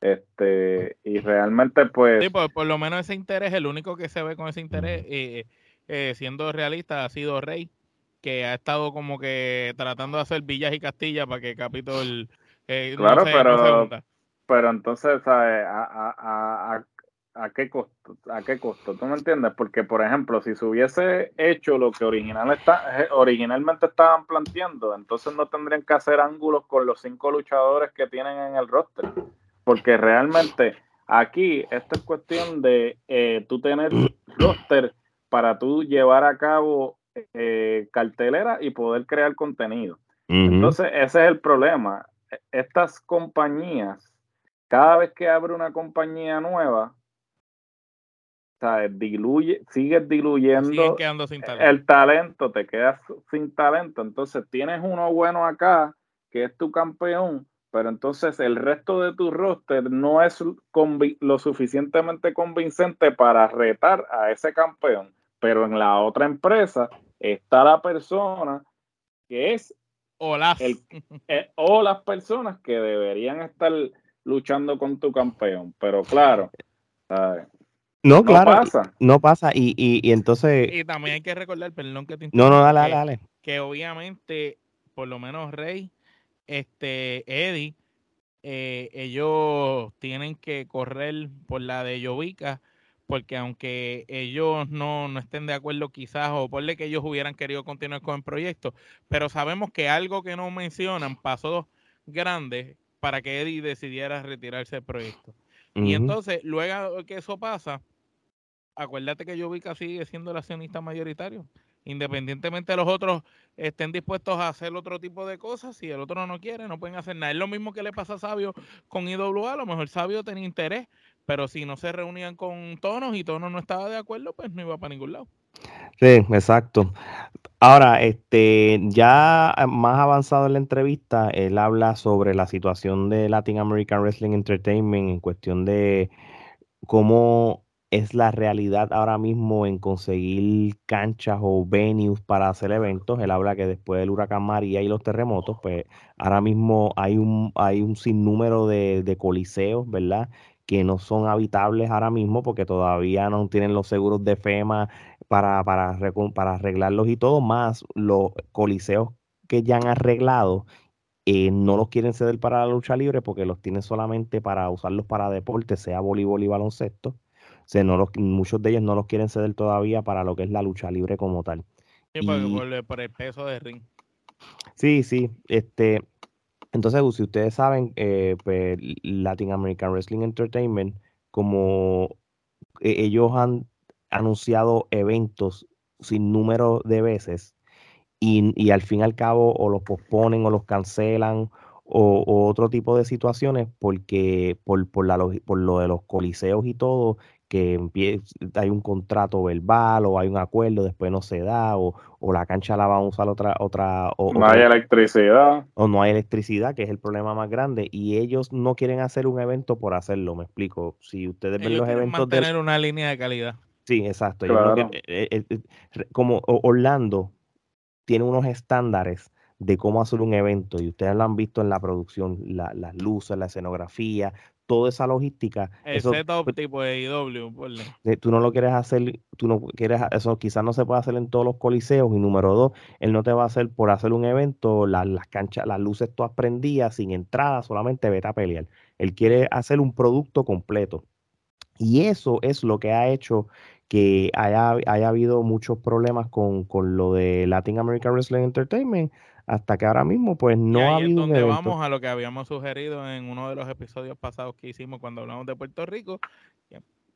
este, y realmente, pues. Sí, por, lo menos ese interés, el único que se ve con ese interés, eh, eh, siendo realista, ha sido Rey, que ha estado como que tratando de hacer villas y castillas para que Capitol. Eh, claro, pero, pero entonces, A, ¿A qué costo? ¿A qué costo? ¿Tú me entiendes? Porque, por ejemplo, si se hubiese hecho lo que original está, eh, originalmente estaban planteando, entonces no tendrían que hacer ángulos con los cinco luchadores que tienen en el roster. Porque realmente aquí esto es cuestión de eh, tú tener roster para tú llevar a cabo eh, cartelera y poder crear contenido. Entonces, ese es el problema. E, estas compañías, cada vez que abre una compañía nueva, Diluye, sigues diluyendo el talento, te quedas sin talento. Entonces tienes uno bueno acá, que es tu campeón, pero entonces el resto de tu roster no es lo suficientemente convincente para retar a ese campeón. Pero en la otra empresa está la persona que es o las, eh, o las personas que deberían estar luchando con tu campeón. Pero claro, no, claro. Pasa. No pasa. Y, y, y, entonces. Y también hay que recordar, perdón que te No, no, dale, dale, dale. Que obviamente, por lo menos Rey, este, Eddie, eh, ellos tienen que correr por la de Yovica, porque aunque ellos no, no estén de acuerdo quizás, o por que ellos hubieran querido continuar con el proyecto, pero sabemos que algo que no mencionan pasó grande para que Eddie decidiera retirarse del proyecto. Y entonces, luego que eso pasa, acuérdate que Jovica sigue siendo el accionista mayoritario. Independientemente de los otros estén dispuestos a hacer otro tipo de cosas, si el otro no quiere, no pueden hacer nada. Es lo mismo que le pasa a Sabio con IWA, a lo mejor Sabio tenía interés, pero si no se reunían con Tonos y Tonos no estaba de acuerdo, pues no iba para ningún lado. Sí, exacto. Ahora, este, ya más avanzado en la entrevista, él habla sobre la situación de Latin American Wrestling Entertainment en cuestión de cómo es la realidad ahora mismo en conseguir canchas o venues para hacer eventos. Él habla que después del huracán María y los terremotos, pues ahora mismo hay un, hay un sinnúmero de, de coliseos, ¿verdad? Que no son habitables ahora mismo porque todavía no tienen los seguros de FEMA para, para, para arreglarlos y todo, más los coliseos que ya han arreglado eh, no los quieren ceder para la lucha libre porque los tienen solamente para usarlos para deporte, sea voleibol y baloncesto no muchos de ellos no los quieren ceder todavía para lo que es la lucha libre como tal. Sí, por, el peso de ring. Sí, sí. Este, entonces, si ustedes saben, eh, pues, Latin American Wrestling Entertainment, como e, ellos han anunciado eventos sin número de veces y, y, al fin y al cabo o los posponen o los cancelan o, o otro tipo de situaciones porque por, por, la, por lo de los coliseos y todo que hay un contrato verbal o hay un acuerdo, después no se da, o, la cancha la van a usar otra... otra o, no hay electricidad. O no hay electricidad, que es el problema más grande, y ellos no quieren hacer un evento por hacerlo, me explico. Si ustedes ven los eventos... Mantener una línea de calidad. Sí, exacto. Eh, eh, eh, como Orlando tiene unos estándares de cómo hacer un evento y ustedes lo han visto en la producción, las luces, la escenografía, toda esa logística. El eso, setup pues tipo de IW, Tú no lo quieres hacer, tú no quieres, eso quizás no se puede hacer en todos los coliseos. Y número dos, él no te va a hacer por hacer un evento, las canchas, las luces todas prendidas, sin entrada, solamente vete a pelear. Él quiere hacer un producto completo. Y eso es lo que ha hecho que haya, haya habido muchos problemas con, con lo de Latin American Wrestling Entertainment, hasta que ahora mismo pues no ha habido es donde vamos a lo que habíamos sugerido en uno de los episodios pasados que hicimos cuando hablamos de Puerto Rico,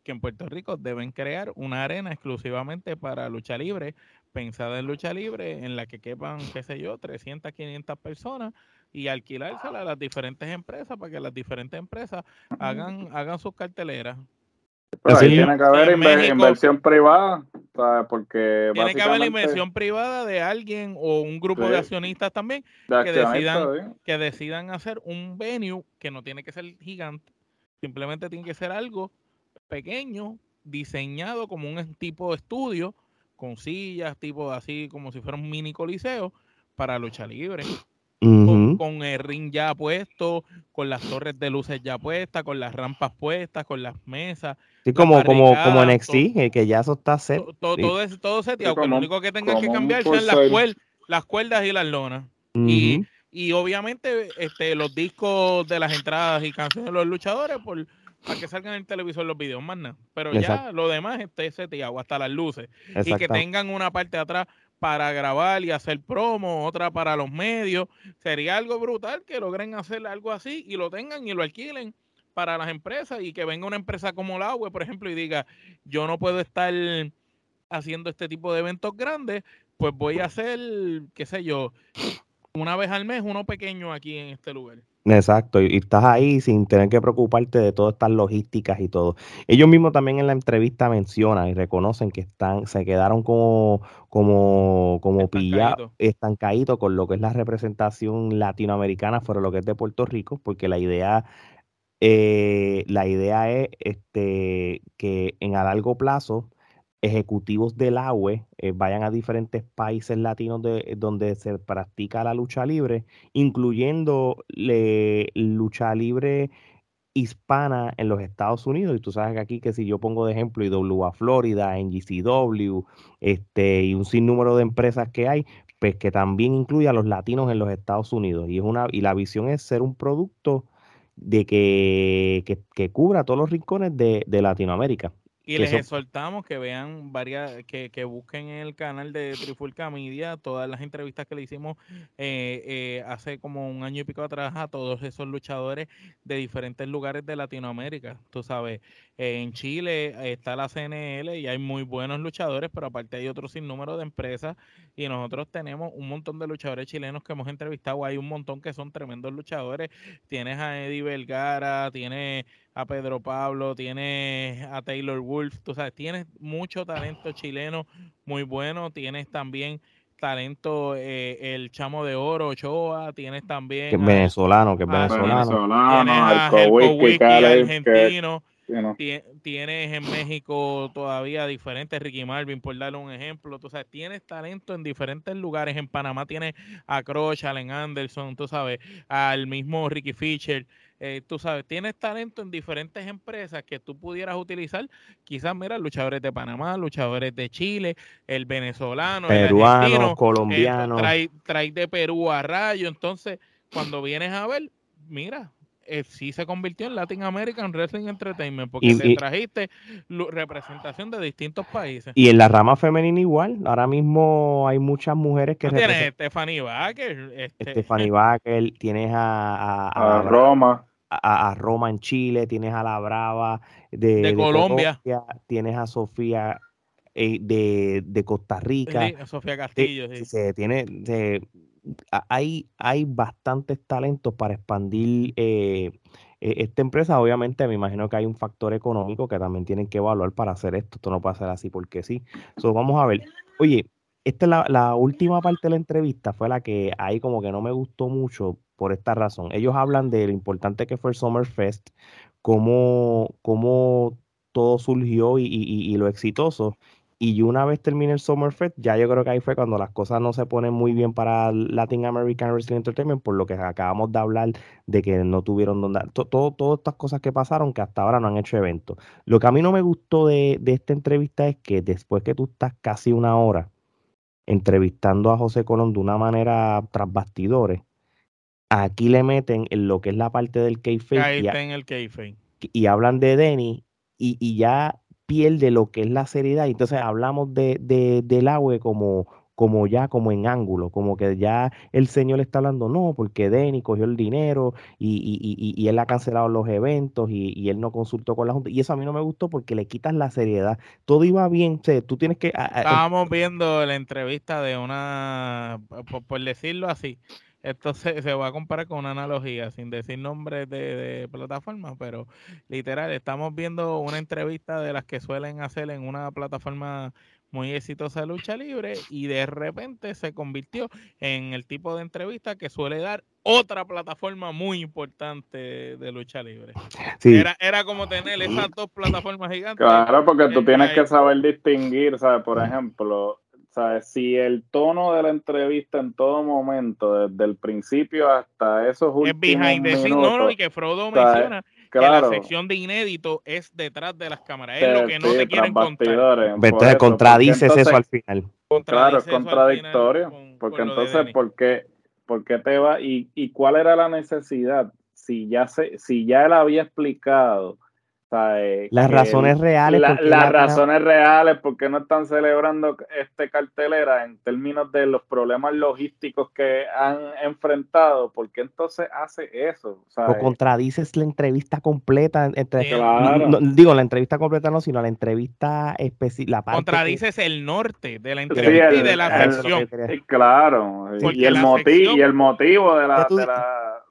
que en Puerto Rico deben crear una arena exclusivamente para lucha libre, pensada en lucha libre, en la que quepan, qué sé yo, 300, 500 personas y alquilársela a las diferentes empresas para que las diferentes empresas hagan, hagan sus carteleras. Pero ahí tiene que haber inversión privada, porque tiene que haber la inversión privada de alguien o un grupo de accionistas también que decidan que decidan hacer un venue que no tiene que ser gigante, simplemente tiene que ser algo pequeño, diseñado como un tipo de estudio con sillas, tipo así como si fuera un mini coliseo para lucha libre con, el ring ya puesto, con las torres de luces ya puestas, con las rampas puestas, con las mesas. Sí, como, como, como NXT, todo, que ya eso está set. Todo, todo, es, todo lo único que tengan que cambiar son las, las cuerdas y las lonas. y, y obviamente este, los discos de las entradas y canciones de los luchadores por para que salgan en el televisor los videos, más nada. Pero ya lo demás esté seteado, hasta las luces. Y que tengan una parte de atrás para grabar y hacer promo, otra para los medios. Sería algo brutal que logren hacer algo así y lo tengan y lo alquilen para las empresas y que venga una empresa como la web, por ejemplo, y diga, yo no puedo estar haciendo este tipo de eventos grandes, pues voy a hacer, qué sé yo, una vez al mes uno pequeño aquí en este lugar. Exacto, y, estás ahí sin tener que preocuparte de todas estas logísticas y todo. Ellos mismos también en la entrevista mencionan y reconocen que están, se quedaron como, como, como pillados, estancaditos con lo que es la representación latinoamericana fuera lo que es de Puerto Rico, porque la idea, eh, la idea es este, que en a largo plazo ejecutivos del AUE eh, vayan a diferentes países latinos de, donde se practica la lucha libre, incluyendo lucha libre hispana en los Estados Unidos. Y tú sabes que aquí, que si yo pongo de ejemplo IWA Florida, NGCW, este, y un sinnúmero de empresas que hay, pues que también incluye a los latinos en los Estados Unidos. Y, es una, y la visión es ser un producto de que, que, cubra todos los rincones de Latinoamérica. Y les exhortamos que vean varias, que, que, busquen en el canal de Trifulca Media todas las entrevistas que le hicimos eh, eh, hace como un año y pico atrás a todos esos luchadores de diferentes lugares de Latinoamérica. Tú sabes, en Chile está la CNL y hay muy buenos luchadores, pero aparte hay otro sinnúmero de empresas y nosotros tenemos un montón de luchadores chilenos que hemos entrevistado. Hay un montón que son tremendos luchadores. Tienes a Eddie Vergara, tienes a Pedro Pablo, tienes a Taylor Wolf, tú sabes, tienes mucho talento chileno muy bueno, tienes también talento eh, el chamo de oro Ochoa, tienes también que venezolano, que es venezolano, tienes a argentino, Tienes en México todavía diferentes Ricky Marvin, por darle un ejemplo. Tú sabes, tienes talento en diferentes lugares. En Panamá tienes a Croch, Allen Anderson, tú sabes, al mismo Ricky Fisher. Eh, tú sabes, tienes talento en diferentes empresas que tú pudieras utilizar. Quizás, mira, luchadores de Panamá, luchadores de Chile, el venezolano, peruano, el colombiano. trae, de Perú a Rayo. Entonces, cuando vienes a ver, mira, eh, sí se convirtió en Latin American Wrestling Entertainment porque te trajiste representación de distintos países. Y en la rama femenina igual, ahora mismo hay muchas mujeres que... tienes Stephanie Baker. Este... Stephanie Baker, tienes a... A, Roma. A, Roma en Chile, tienes a La Brava de, Colombia. tienes a Sofía eh, de, Costa Rica. Sofía Castillo, sí. Se, tiene, hay, hay bastantes talentos para expandir eh, e, esta empresa. Obviamente, me imagino que hay un factor económico que también tienen que evaluar para hacer esto. Esto no puede ser así porque sí. Vamos a ver. Oye, esta es la, última parte de la entrevista, fue la que ahí como que no me gustó mucho por esta razón. Ellos hablan de lo importante que fue el Summer Fest, cómo, cómo todo surgió y lo exitoso. Y una vez termine el Summerfest, ya yo creo que ahí fue cuando las cosas no se ponen muy bien para Latin American Wrestling Entertainment, por lo que acabamos de hablar de que no tuvieron donde. Todo, todas estas cosas que pasaron que hasta ahora no han hecho eventos. Lo que a mí no me gustó de, esta entrevista es que después que tú estás casi una hora entrevistando a José Colón de una manera tras bastidores, aquí le meten en lo que es la parte del kayfabe. Ahí está en el kayfabe. Y hablan de Denny y, y ya pierde lo que es la seriedad. Entonces hablamos de, de, del agua como, como ya como en ángulo, como que ya el señor está hablando, no, porque Denny cogió el dinero y, y, y, él ha cancelado los eventos y, él no consultó con la Junta. Y eso a mí no me gustó porque le quitas la seriedad. Todo iba bien, tú tienes que... Estábamos viendo la entrevista de una, por decirlo así, esto se, va a comparar con una analogía, sin decir nombres de, de plataforma, pero literal, estamos viendo una entrevista de las que suelen hacer en una plataforma muy exitosa de lucha libre y de repente se convirtió en el tipo de entrevista que suele dar otra plataforma muy importante de lucha libre. Era, era como tener esas dos plataformas gigantes. Claro, porque tú tienes que saber distinguir, ¿sabes? Por ejemplo, ¿sabes? Si el tono de la entrevista en todo momento, desde el principio hasta esos últimos es behind the minutos, no, no, y que Frodo menciona que la sección de inédito es detrás de las cámaras, es lo que no te quieren contar. Entonces contradices eso al final. Claro, es contradictorio, porque entonces, ¿por qué, ¿por qué te va? ¿Y, ¿Y cuál era la necesidad? Si ya, se, si ya él había explicado Eh, las razones reales. las razones reales, porque no están celebrando este cartelera en términos de los problemas logísticos que han enfrentado? ¿Por qué entonces hace eso? O, contradices la entrevista completa. Entre, digo, la entrevista completa no, sino la entrevista específica. Contradices el norte de la entrevista y de la sección. claro, y el, motivo, y el motivo de la,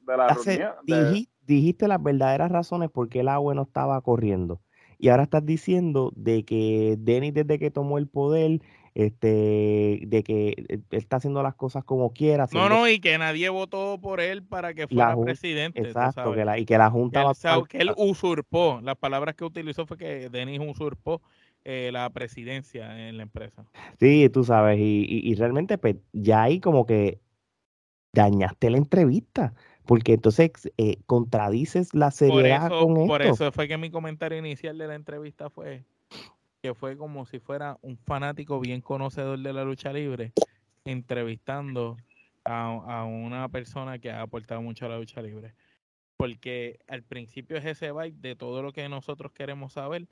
de la, reunión dijiste las verdaderas razones por qué el agua no estaba corriendo. Y ahora estás diciendo de que Denis desde que tomó el poder, este, de que eh, está haciendo las cosas como quiera. No, no, y que nadie votó por él para que fuera presidente. Exacto, que la, y que la Junta... Que él, usurpó, las palabras que utilizó fue que Denis usurpó eh, la presidencia en la empresa. Sí, tú sabes, y, y realmente pues, ya ahí como que dañaste la entrevista porque entonces eh, contradices la seriedad por eso, con Por eso fue que mi comentario inicial de la entrevista fue que fue como si fuera un fanático bien conocedor de la lucha libre entrevistando a, una persona que ha aportado mucho a la lucha libre. Porque al principio es ese vibe de todo lo que nosotros queremos saber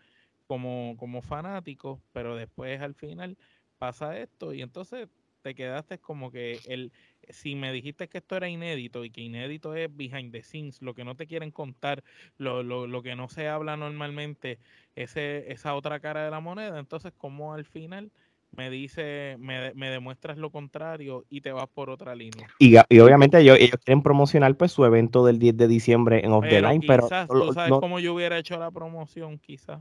como, como fanáticos, pero después al final pasa esto y entonces te quedaste como que el, si me dijiste que esto era inédito y que inédito es behind the scenes, lo que no te quieren contar, lo, lo, lo que no se habla normalmente, ese, esa otra cara de la moneda, entonces como al final me dice, me, me, demuestras lo contrario y te vas por otra línea. Y, y obviamente ellos, ellos, quieren promocionar pues su evento del 10 de diciembre en Off the Line, pero... Tú sabes cómo yo hubiera hecho la promoción, quizás.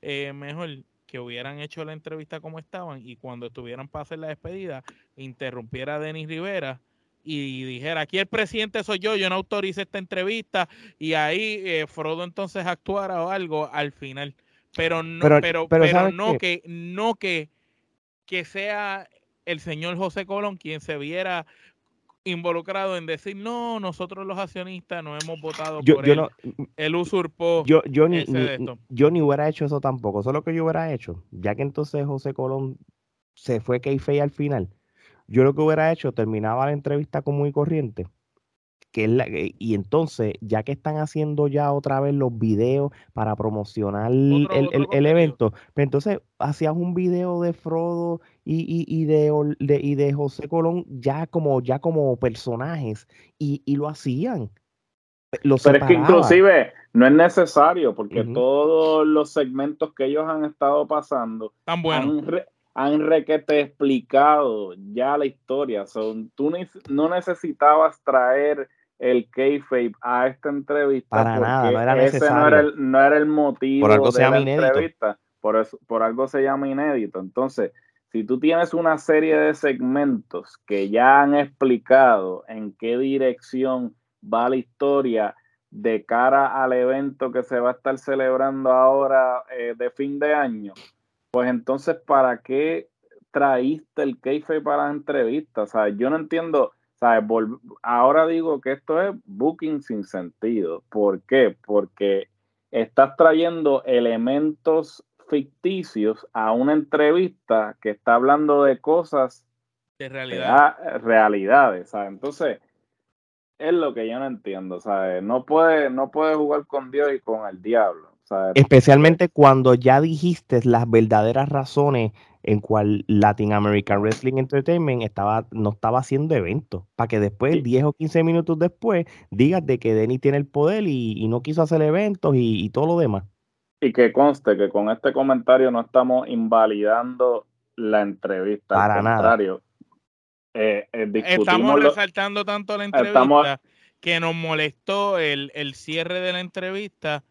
Eh, mejor que hubieran hecho la entrevista como estaban y cuando estuvieran para hacer la despedida, interrumpiera a Denis Rivera y dijera, aquí el presidente soy yo, yo no autorice esta entrevista y ahí eh, Frodo entonces actuara o algo al final. Pero no, pero, pero, no que no que, que sea el señor José Colón quien se viera involucrado en decir, no, nosotros los accionistas no hemos votado por él. él usurpó. Yo, yo, ni, yo ni hubiera hecho eso tampoco. Eso es lo que yo hubiera hecho. Ya que entonces José Colón se fue Keife al final. Yo lo que hubiera hecho, terminaba la entrevista con muy corriente y entonces, ya que están haciendo ya otra vez los videos para promocionar el, evento, pues entonces hacías un video de Frodo y, de, y de José Colón ya como, ya como personajes y, lo hacían. Pero es que inclusive no es necesario porque todos los segmentos que ellos han estado pasando Tan buenos. han, requete explicado ya la historia. Son, tú no necesitabas traer el kayfabe a esta entrevista Para nada, no era ese no era, el, no era el motivo por algo de la entrevista. Por, eso, por algo se llama inédito. Entonces, si tú tienes una serie de segmentos que ya han explicado en qué dirección va la historia de cara al evento que se va a estar celebrando ahora eh, de fin de año, pues entonces, ¿para qué traíste el kayfabe para la entrevista? O sea, yo no entiendo Ahora digo que esto es booking sin sentido. ¿Por qué? Porque estás trayendo elementos ficticios a una entrevista que está hablando de cosas de realidad. realidades. Entonces, es lo que yo no entiendo. ¿sabes? No puede, no puede jugar con Dios y con el diablo. Especialmente cuando ya dijiste las verdaderas razones en cual Latin American Wrestling Entertainment estaba, no estaba haciendo eventos, para que después, 10 o 15 minutos después, digas de que Denny tiene el poder y, no quiso hacer eventos y, todo lo demás. Y que conste que con este comentario no estamos invalidando la entrevista. Para nada. Eh, eh, estamos resaltando tanto la entrevista que nos molestó el, cierre de la entrevista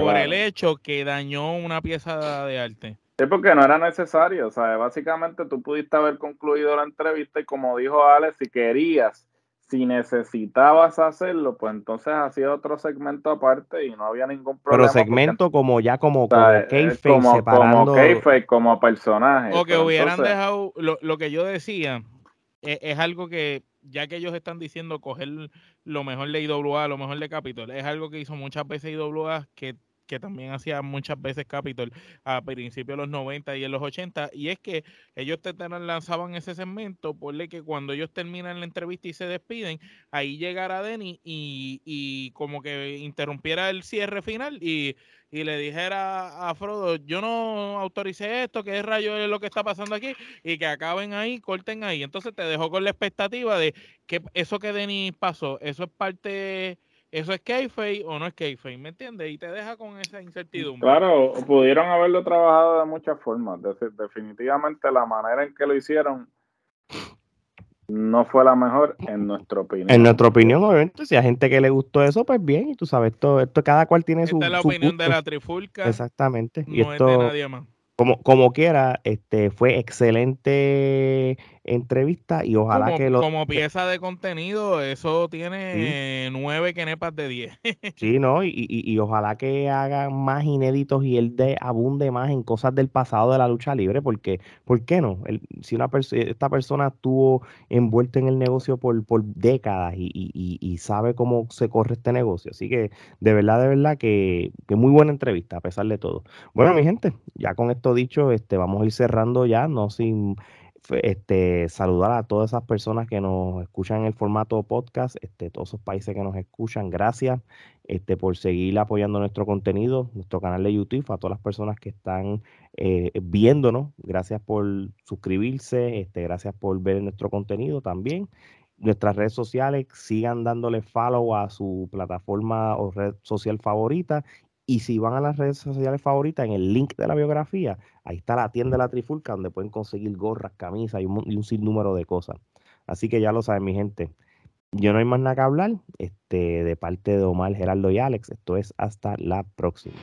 por el hecho que dañó una pieza de arte. Sí, porque no era necesario, o sea, básicamente tú pudiste haber concluido la entrevista y como dijo Alex, si querías, si necesitabas hacerlo, pues entonces hacía otro segmento aparte y no había ningún problema. Pero segmento como ya como, como como, separando... como, como personaje. O que hubieran dejado, lo, que yo decía, es, es, algo que, ya que ellos están diciendo coger lo mejor de IWA, lo mejor de Capitol, es algo que hizo muchas veces IWA que que también hacía muchas veces Capitol a principios de los 90 y en los 80, y es que ellos te lanzaban ese segmento, por que cuando ellos terminan la entrevista y se despiden, ahí llegara Denny y, y como que interrumpiera el cierre final y y le dijera a Frodo, yo no autoricé esto, que es rayo lo que está pasando aquí, y que acaben ahí, corten ahí. Entonces te dejó con la expectativa de que eso que Denis pasó, eso es parte, eso es kayfabe o no es kayfabe, ¿me entiendes? Y te deja con esa incertidumbre. Claro, pudieron haberlo trabajado de muchas formas. definitivamente la manera en que lo hicieron no fue la mejor en nuestra opinión. En nuestra opinión, obviamente, si hay gente que le gustó eso, pues bien, y tú sabes, esto, esto cada cual tiene su. Esta es la opinión de la trifulca. Exactamente. No y esto, es de nadie más. Como, como quiera, este fue excelente entrevista y ojalá que lo... Como pieza de contenido, eso tiene nueve quenepas de diez. sí, ¿no? Y, y, ojalá que hagan más inéditos y él de, abunde más en cosas del pasado de la lucha libre, porque, ¿por qué no? si una esta persona estuvo envuelta en el negocio por, por décadas y, y, sabe cómo se corre este negocio. Así que, de verdad, de verdad, que, que muy buena entrevista, a pesar de todo. Bueno, mi gente, ya con esto dicho, este, vamos a ir cerrando ya, no sin este, saludar a todas esas personas que nos escuchan en el formato podcast, este, todos esos países que nos escuchan, gracias este, por seguir apoyando nuestro contenido, nuestro canal de YouTube, a todas las personas que están eh, viéndonos, gracias por suscribirse, este, gracias por ver nuestro contenido también. Nuestras redes sociales, sigan dándole follow a su plataforma o red social favorita y si van a las redes sociales favoritas, en el link de la biografía, ahí está la tienda de la Trifulca, donde pueden conseguir gorras, camisas y un, sinnúmero de cosas. Así que ya lo saben, mi gente. Yo no hay más nada que hablar. Este, de parte de Omar, Geraldo y Alex. Esto es hasta la próxima.